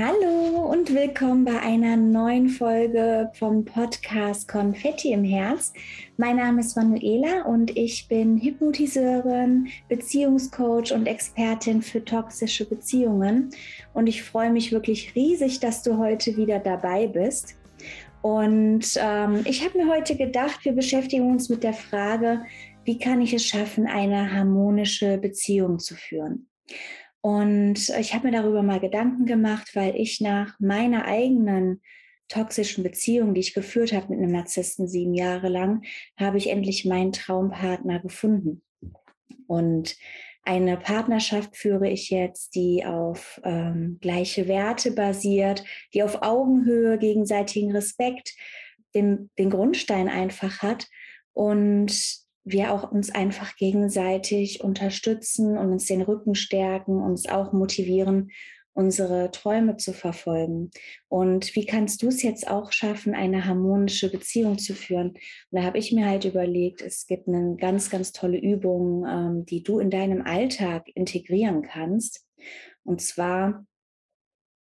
Hallo und willkommen bei einer neuen Folge vom Podcast Konfetti im Herz. Mein Name ist Manuela und ich bin Hypnotiseurin, Beziehungscoach und Expertin für toxische Beziehungen. Und ich freue mich wirklich riesig, dass du heute wieder dabei bist. Und ähm, ich habe mir heute gedacht, wir beschäftigen uns mit der Frage, wie kann ich es schaffen, eine harmonische Beziehung zu führen? Und ich habe mir darüber mal Gedanken gemacht, weil ich nach meiner eigenen toxischen Beziehung, die ich geführt habe mit einem Narzissten sieben Jahre lang, habe ich endlich meinen Traumpartner gefunden. Und eine Partnerschaft führe ich jetzt, die auf ähm, gleiche Werte basiert, die auf Augenhöhe, gegenseitigen Respekt, den, den Grundstein einfach hat und wir auch uns einfach gegenseitig unterstützen und uns den Rücken stärken, uns auch motivieren, unsere Träume zu verfolgen. Und wie kannst du es jetzt auch schaffen, eine harmonische Beziehung zu führen? Und da habe ich mir halt überlegt, es gibt eine ganz, ganz tolle Übung, ähm, die du in deinem Alltag integrieren kannst. Und zwar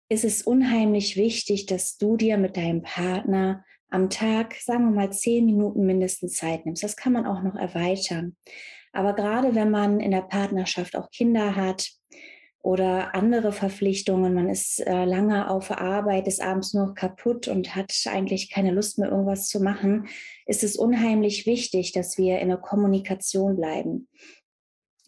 ist es unheimlich wichtig, dass du dir mit deinem Partner am Tag, sagen wir mal, zehn Minuten mindestens Zeit nimmst. Das kann man auch noch erweitern. Aber gerade wenn man in der Partnerschaft auch Kinder hat oder andere Verpflichtungen, man ist äh, lange auf Arbeit, ist abends nur kaputt und hat eigentlich keine Lust mehr, irgendwas zu machen, ist es unheimlich wichtig, dass wir in der Kommunikation bleiben.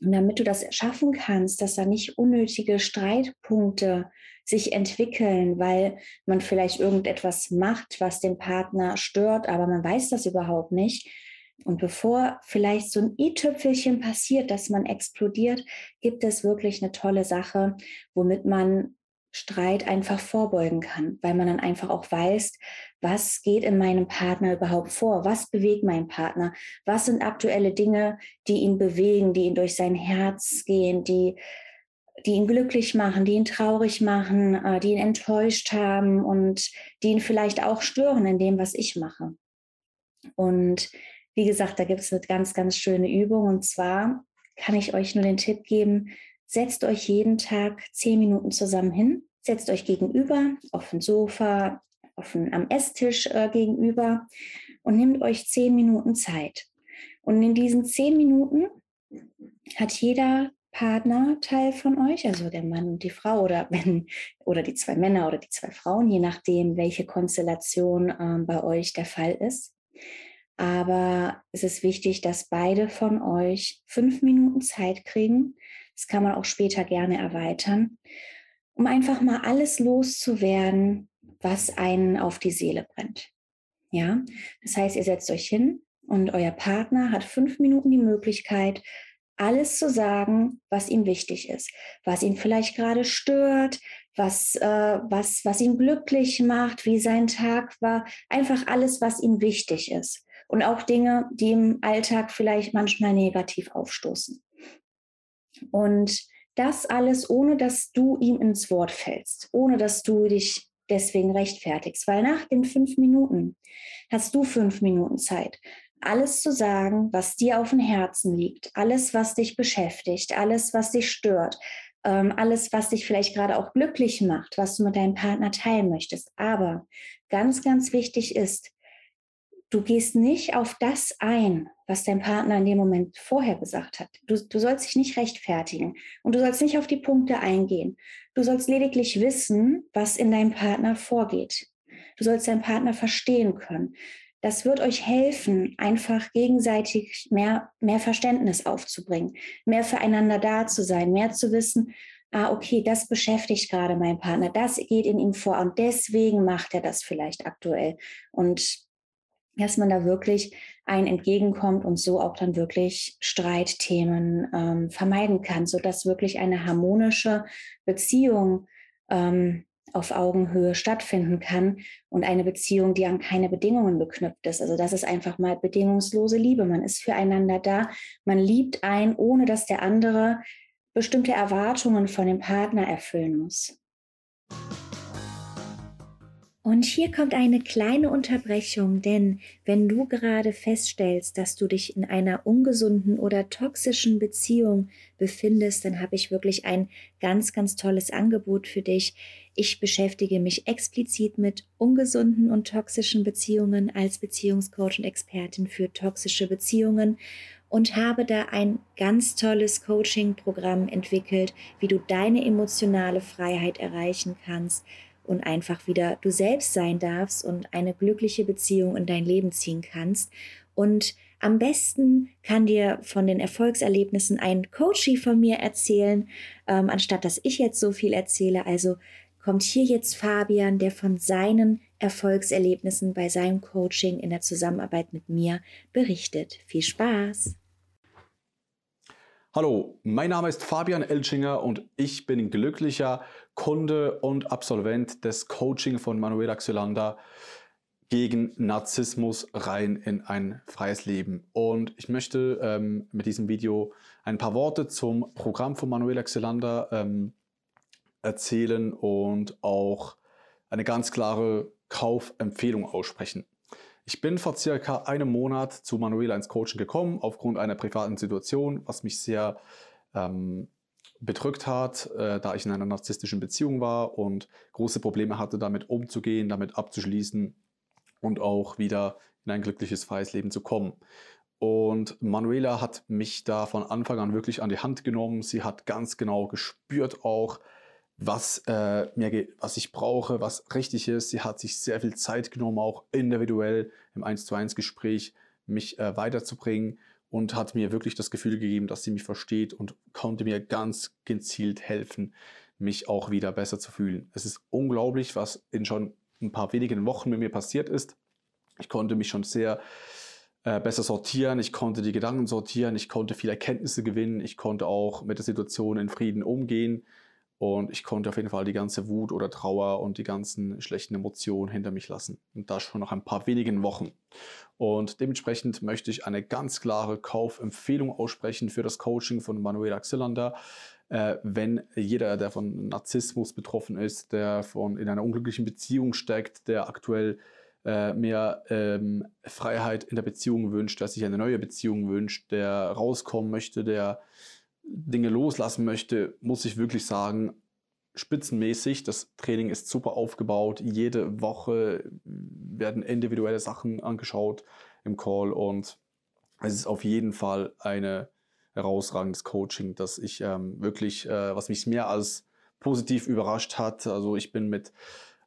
Und damit du das schaffen kannst, dass da nicht unnötige Streitpunkte sich entwickeln, weil man vielleicht irgendetwas macht, was den Partner stört, aber man weiß das überhaupt nicht. Und bevor vielleicht so ein i-Tüpfelchen passiert, dass man explodiert, gibt es wirklich eine tolle Sache, womit man Streit einfach vorbeugen kann, weil man dann einfach auch weiß, was geht in meinem Partner überhaupt vor, was bewegt meinen Partner, was sind aktuelle Dinge, die ihn bewegen, die ihn durch sein Herz gehen, die die ihn glücklich machen, die ihn traurig machen, äh, die ihn enttäuscht haben und die ihn vielleicht auch stören in dem, was ich mache. Und wie gesagt, da gibt es eine ganz, ganz schöne Übung. Und zwar kann ich euch nur den Tipp geben, setzt euch jeden Tag zehn Minuten zusammen hin, setzt euch gegenüber auf dem Sofa, auf den, am Esstisch äh, gegenüber und nehmt euch zehn Minuten Zeit. Und in diesen zehn Minuten hat jeder Partnerteil von euch, also der Mann und die Frau oder wenn oder die zwei Männer oder die zwei Frauen, je nachdem, welche Konstellation ähm, bei euch der Fall ist. Aber es ist wichtig, dass beide von euch fünf Minuten Zeit kriegen. Das kann man auch später gerne erweitern, um einfach mal alles loszuwerden, was einen auf die Seele brennt. Ja, das heißt, ihr setzt euch hin und euer Partner hat fünf Minuten die Möglichkeit, alles zu sagen, was ihm wichtig ist, was ihn vielleicht gerade stört, was, äh, was, was ihn glücklich macht, wie sein Tag war, einfach alles, was ihm wichtig ist. Und auch Dinge, die im Alltag vielleicht manchmal negativ aufstoßen. Und das alles, ohne dass du ihm ins Wort fällst, ohne dass du dich deswegen rechtfertigst, weil nach den fünf Minuten hast du fünf Minuten Zeit, alles zu sagen, was dir auf dem Herzen liegt, alles, was dich beschäftigt, alles, was dich stört, ähm, alles, was dich vielleicht gerade auch glücklich macht, was du mit deinem Partner teilen möchtest. Aber ganz, ganz wichtig ist, du gehst nicht auf das ein, was dein Partner in dem Moment vorher gesagt hat. Du, du sollst dich nicht rechtfertigen und du sollst nicht auf die Punkte eingehen. Du sollst lediglich wissen, was in deinem Partner vorgeht. Du sollst deinen Partner verstehen können das wird euch helfen, einfach gegenseitig mehr, mehr Verständnis aufzubringen, mehr füreinander da zu sein, mehr zu wissen, ah, okay, das beschäftigt gerade meinen Partner, das geht in ihm vor und deswegen macht er das vielleicht aktuell. Und dass man da wirklich ein entgegenkommt und so auch dann wirklich Streitthemen ähm, vermeiden kann, sodass wirklich eine harmonische Beziehung ähm, auf Augenhöhe stattfinden kann und eine Beziehung, die an keine Bedingungen geknüpft ist. Also das ist einfach mal bedingungslose Liebe. Man ist füreinander da, man liebt ein, ohne dass der andere bestimmte Erwartungen von dem Partner erfüllen muss. Und hier kommt eine kleine Unterbrechung, denn wenn du gerade feststellst, dass du dich in einer ungesunden oder toxischen Beziehung befindest, dann habe ich wirklich ein ganz, ganz tolles Angebot für dich. Ich beschäftige mich explizit mit ungesunden und toxischen Beziehungen als Beziehungscoach und Expertin für toxische Beziehungen und habe da ein ganz tolles Coaching-Programm entwickelt, wie du deine emotionale Freiheit erreichen kannst und einfach wieder du selbst sein darfst und eine glückliche Beziehung in dein Leben ziehen kannst. Und am besten kann dir von den Erfolgserlebnissen ein Coachie von mir erzählen, ähm, anstatt dass ich jetzt so viel erzähle. Also kommt hier jetzt Fabian, der von seinen Erfolgserlebnissen bei seinem Coaching in der Zusammenarbeit mit mir berichtet. Viel Spaß! Hallo, mein Name ist Fabian Elchinger und ich bin glücklicher Kunde und Absolvent des Coaching von Manuela Xylander gegen Narzissmus rein in ein freies Leben. Und ich möchte ähm, mit diesem Video ein paar Worte zum Programm von Manuela Xylander ähm, erzählen und auch eine ganz klare Kaufempfehlung aussprechen. Ich bin vor circa einem Monat zu Manuela ins Coaching gekommen, aufgrund einer privaten Situation, was mich sehr ähm, bedrückt hat, äh, da ich in einer narzisstischen Beziehung war und große Probleme hatte, damit umzugehen, damit abzuschließen und auch wieder in ein glückliches, freies Leben zu kommen. Und Manuela hat mich da von Anfang an wirklich an die Hand genommen. Sie hat ganz genau gespürt auch, was, äh, mir, was ich brauche, was richtig ist. Sie hat sich sehr viel Zeit genommen, auch individuell im 1 zu 1 Gespräch mich äh, weiterzubringen und hat mir wirklich das Gefühl gegeben, dass sie mich versteht und konnte mir ganz gezielt helfen, mich auch wieder besser zu fühlen. Es ist unglaublich, was in schon ein paar wenigen Wochen mit mir passiert ist. Ich konnte mich schon sehr äh, besser sortieren, ich konnte die Gedanken sortieren, ich konnte viele Erkenntnisse gewinnen, ich konnte auch mit der Situation in Frieden umgehen und ich konnte auf jeden Fall die ganze Wut oder Trauer und die ganzen schlechten Emotionen hinter mich lassen. Und das schon nach ein paar wenigen Wochen. Und dementsprechend möchte ich eine ganz klare Kaufempfehlung aussprechen für das Coaching von Manuela Xillander. Äh, wenn jeder, der von Narzissmus betroffen ist, der von in einer unglücklichen Beziehung steckt, der aktuell äh, mehr ähm, Freiheit in der Beziehung wünscht, der sich eine neue Beziehung wünscht, der rauskommen möchte, der Dinge loslassen möchte, muss ich wirklich sagen, spitzenmäßig. Das Training ist super aufgebaut. Jede Woche werden individuelle Sachen angeschaut im Call und es ist auf jeden Fall ein herausragendes Coaching, das ich ähm, wirklich, äh, was mich mehr als positiv überrascht hat. Also ich bin mit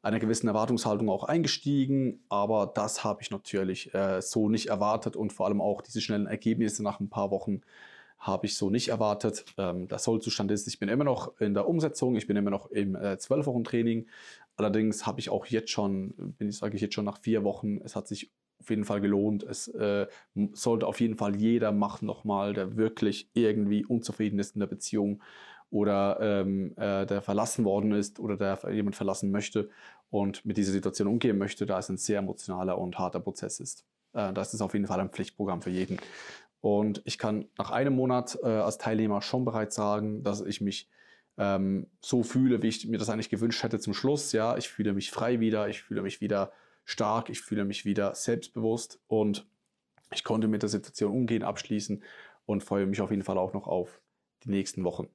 einer gewissen Erwartungshaltung auch eingestiegen, aber das habe ich natürlich äh, so nicht erwartet und vor allem auch diese schnellen Ergebnisse nach ein paar Wochen habe ich so nicht erwartet. Ähm, der Sollzustand ist, ich bin immer noch in der Umsetzung, ich bin immer noch im äh, 12 Wochen Training. Allerdings habe ich auch jetzt schon, bin ich sage ich jetzt schon nach vier Wochen, es hat sich auf jeden Fall gelohnt. Es äh, sollte auf jeden Fall jeder machen nochmal, der wirklich irgendwie unzufrieden ist in der Beziehung oder ähm, äh, der verlassen worden ist oder der jemand verlassen möchte und mit dieser Situation umgehen möchte, da es ein sehr emotionaler und harter Prozess ist. Äh, das ist auf jeden Fall ein Pflichtprogramm für jeden. Und ich kann nach einem Monat äh, als Teilnehmer schon bereits sagen, dass ich mich ähm, so fühle, wie ich mir das eigentlich gewünscht hätte zum Schluss. Ja, ich fühle mich frei wieder, ich fühle mich wieder stark, ich fühle mich wieder selbstbewusst und ich konnte mit der Situation umgehen, abschließen und freue mich auf jeden Fall auch noch auf die nächsten Wochen.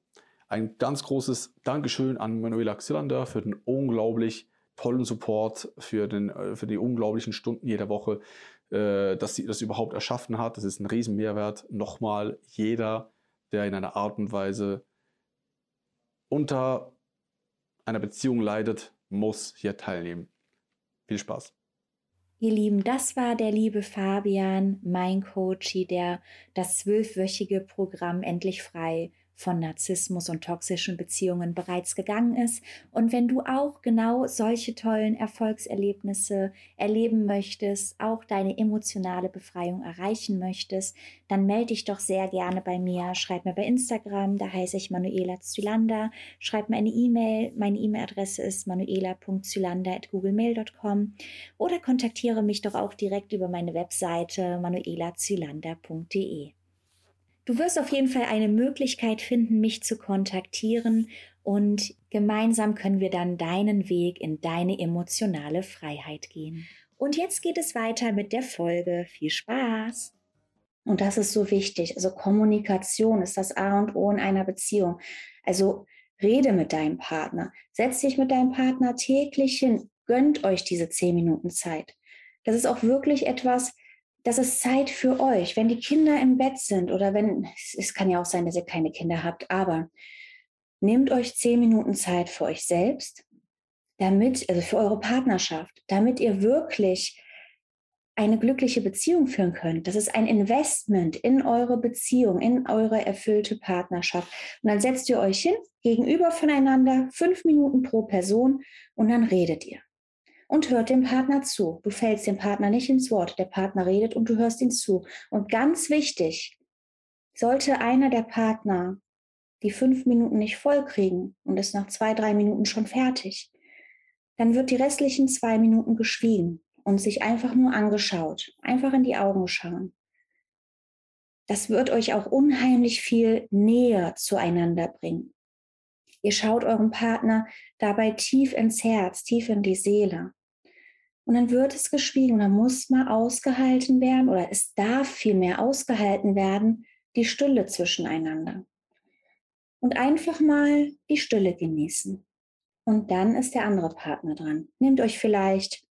Ein ganz großes Dankeschön an Manuela Xillander für den unglaublich tollen Support, für, den, äh, für die unglaublichen Stunden jeder Woche, äh, dass sie das überhaupt erschaffen hat. Das ist ein Riesenmehrwert. Nochmal, jeder, der in einer Art und Weise unter einer Beziehung leidet, muss hier teilnehmen. Viel Spaß. Ihr Lieben, das war der liebe Fabian, mein Coachie, der das zwölfwöchige Programm Endlich Frei von Narzissmus und toxischen Beziehungen bereits gegangen ist. Und wenn du auch genau solche tollen Erfolgserlebnisse erleben möchtest, auch deine emotionale Befreiung erreichen möchtest, dann melde dich doch sehr gerne bei mir. Schreib mir bei Instagram, da heiße ich Manuela Zylander. Schreib mir eine E-Mail. Meine E-Mail-Adresse ist manuela.zylander.googlemail.com oder kontaktiere mich doch auch direkt über meine Webseite manuelazylander.de. Du wirst auf jeden Fall eine Möglichkeit finden, mich zu kontaktieren Und gemeinsam können wir dann deinen Weg in deine emotionale Freiheit gehen. Und jetzt geht es weiter mit der Folge. Viel Spaß! Und das ist so wichtig. Also Kommunikation ist das A und O in einer Beziehung. Also rede mit deinem Partner. Setz dich mit deinem Partner täglich hin. Gönnt euch diese zehn Minuten Zeit. Das ist auch wirklich etwas, das ist Zeit für euch. Wenn die Kinder im Bett sind oder wenn, es kann ja auch sein, dass ihr keine Kinder habt, aber nehmt euch zehn Minuten Zeit für euch selbst, damit, also für eure Partnerschaft, damit ihr wirklich eine glückliche Beziehung führen könnt. Das ist ein Investment in eure Beziehung, in eure erfüllte Partnerschaft. Und dann setzt ihr euch hin, gegenüber voneinander, fünf Minuten pro Person und dann redet ihr. Und hört dem Partner zu. Du fällst dem Partner nicht ins Wort. Der Partner redet und du hörst ihn zu. Und ganz wichtig, sollte einer der Partner die fünf Minuten nicht voll kriegen und ist nach zwei, drei Minuten schon fertig, dann wird die restlichen zwei Minuten geschwiegen und sich einfach nur angeschaut, einfach in die Augen schauen. Das wird euch auch unheimlich viel näher zueinander bringen. Ihr schaut eurem Partner dabei tief ins Herz, tief in die Seele. Und dann wird es geschwiegen, dann muss mal ausgehalten werden oder es darf vielmehr ausgehalten werden, die Stille zwischeneinander. Und einfach mal die Stille genießen. Und dann ist der andere Partner dran. Nehmt euch vielleicht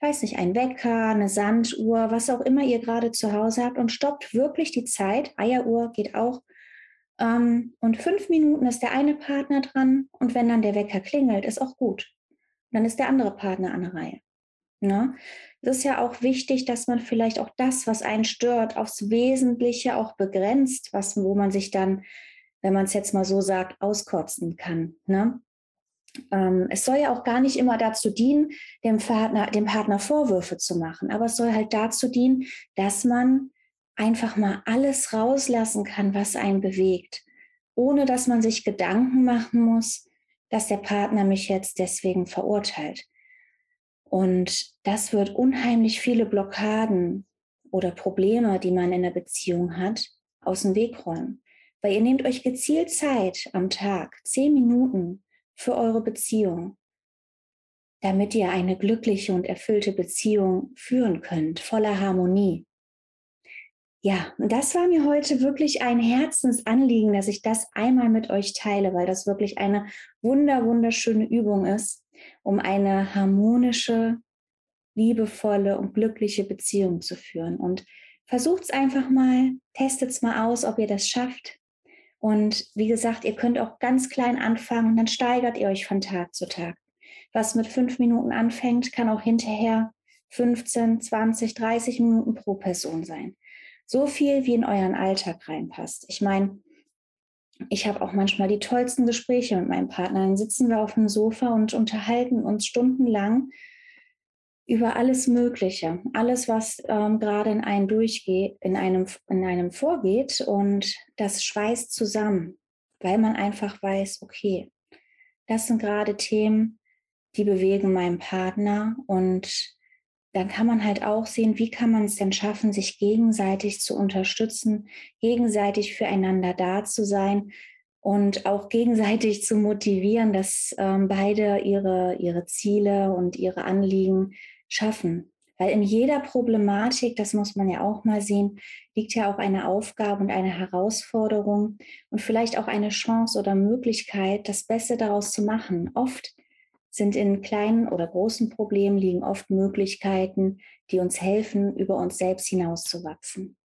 ich weiß nicht, ein Wecker, eine Sanduhr, was auch immer ihr gerade zu Hause habt und stoppt wirklich die Zeit. Eieruhr geht auch. Ähm, und fünf Minuten ist der eine Partner dran und wenn dann der Wecker klingelt, ist auch gut. Dann ist der andere Partner an der Reihe. Ne? Es ist ja auch wichtig, dass man vielleicht auch das, was einen stört, aufs Wesentliche auch begrenzt, was, wo man sich dann, wenn man es jetzt mal so sagt, auskotzen kann. Ne? ähm, es soll ja auch gar nicht immer dazu dienen, dem Partner, dem Partner Vorwürfe zu machen, aber es soll halt dazu dienen, dass man einfach mal alles rauslassen kann, was einen bewegt, ohne dass man sich Gedanken machen muss, dass der Partner mich jetzt deswegen verurteilt. Und das wird unheimlich viele Blockaden oder Probleme, die man in der Beziehung hat, aus dem Weg räumen. Weil ihr nehmt euch gezielt Zeit am Tag, zehn Minuten, für eure Beziehung, damit ihr eine glückliche und erfüllte Beziehung führen könnt, voller Harmonie. Ja, das war mir heute wirklich ein Herzensanliegen, dass ich das einmal mit euch teile, weil das wirklich eine wunder, wunderschöne Übung ist, um eine harmonische, liebevolle und glückliche Beziehung zu führen. Und versucht es einfach mal, testet es mal aus, ob ihr das schafft. Und wie gesagt, ihr könnt auch ganz klein anfangen und dann steigert ihr euch von Tag zu Tag. Was mit fünf Minuten anfängt, kann auch hinterher 15, 20, 30 Minuten pro Person sein. So viel, wie in euren Alltag reinpasst. Ich meine, ich habe auch manchmal die tollsten Gespräche mit meinem Partner. Dann sitzen wir auf dem Sofa und unterhalten uns stundenlang über alles Mögliche, alles, was ähm, gerade in einem durchgeht, in einem, in einem vorgeht und das schweißt zusammen, weil man einfach weiß, okay, das sind gerade Themen, die bewegen meinen Partner und dann kann man halt auch sehen, wie kann man es denn schaffen, sich gegenseitig zu unterstützen, gegenseitig füreinander da zu sein und auch gegenseitig zu motivieren, dass ähm, beide ihre, ihre Ziele und ihre Anliegen schaffen. Weil in jeder Problematik, das muss man ja auch mal sehen, liegt ja auch eine Aufgabe und eine Herausforderung und vielleicht auch eine Chance oder Möglichkeit, das Beste daraus zu machen. Oft sind in kleinen oder großen Problemen liegen oft Möglichkeiten, die uns helfen, über uns selbst hinauszuwachsen.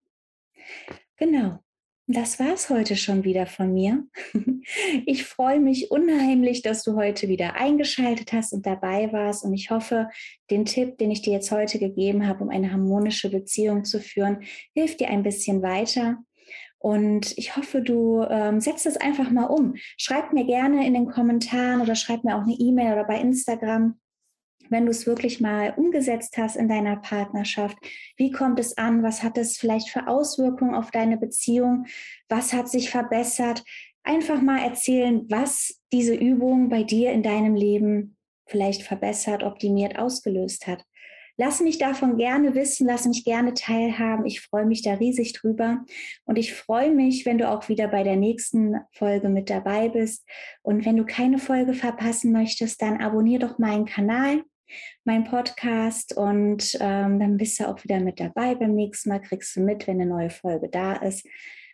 Genau. Das war es heute schon wieder von mir. Ich freue mich unheimlich, dass du heute wieder eingeschaltet hast und dabei warst. Und ich hoffe, den Tipp, den ich dir jetzt heute gegeben habe, um eine harmonische Beziehung zu führen, hilft dir ein bisschen weiter. Und ich hoffe, du ähm, setzt es einfach mal um. Schreib mir gerne in den Kommentaren oder schreib mir auch eine E-Mail oder bei Instagram, wenn du es wirklich mal umgesetzt hast in deiner Partnerschaft, wie kommt es an? Was hat es vielleicht für Auswirkungen auf deine Beziehung? Was hat sich verbessert? Einfach mal erzählen, was diese Übung bei dir in deinem Leben vielleicht verbessert, optimiert, ausgelöst hat. Lass mich davon gerne wissen, lass mich gerne teilhaben. Ich freue mich da riesig drüber. Und ich freue mich, wenn du auch wieder bei der nächsten Folge mit dabei bist. Und wenn du keine Folge verpassen möchtest, dann abonnier doch meinen Kanal, meinen Podcast und ähm, dann bist du auch wieder mit dabei. Beim nächsten Mal kriegst du mit, wenn eine neue Folge da ist.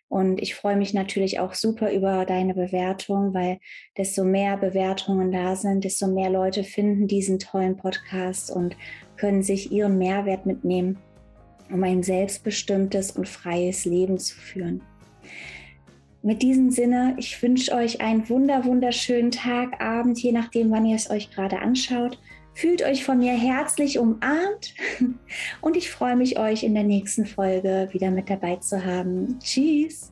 Und ich freue mich natürlich auch super über deine Bewertung, weil desto mehr Bewertungen da sind, desto mehr Leute finden diesen tollen Podcast und können sich ihren Mehrwert mitnehmen, um ein selbstbestimmtes und freies Leben zu führen. Mit diesem Sinne, ich wünsche euch einen wunder, wunderschönen Tag, Abend, je nachdem, wann ihr es euch gerade anschaut. Fühlt euch von mir herzlich umarmt und ich freue mich, euch in der nächsten Folge wieder mit dabei zu haben. Tschüss!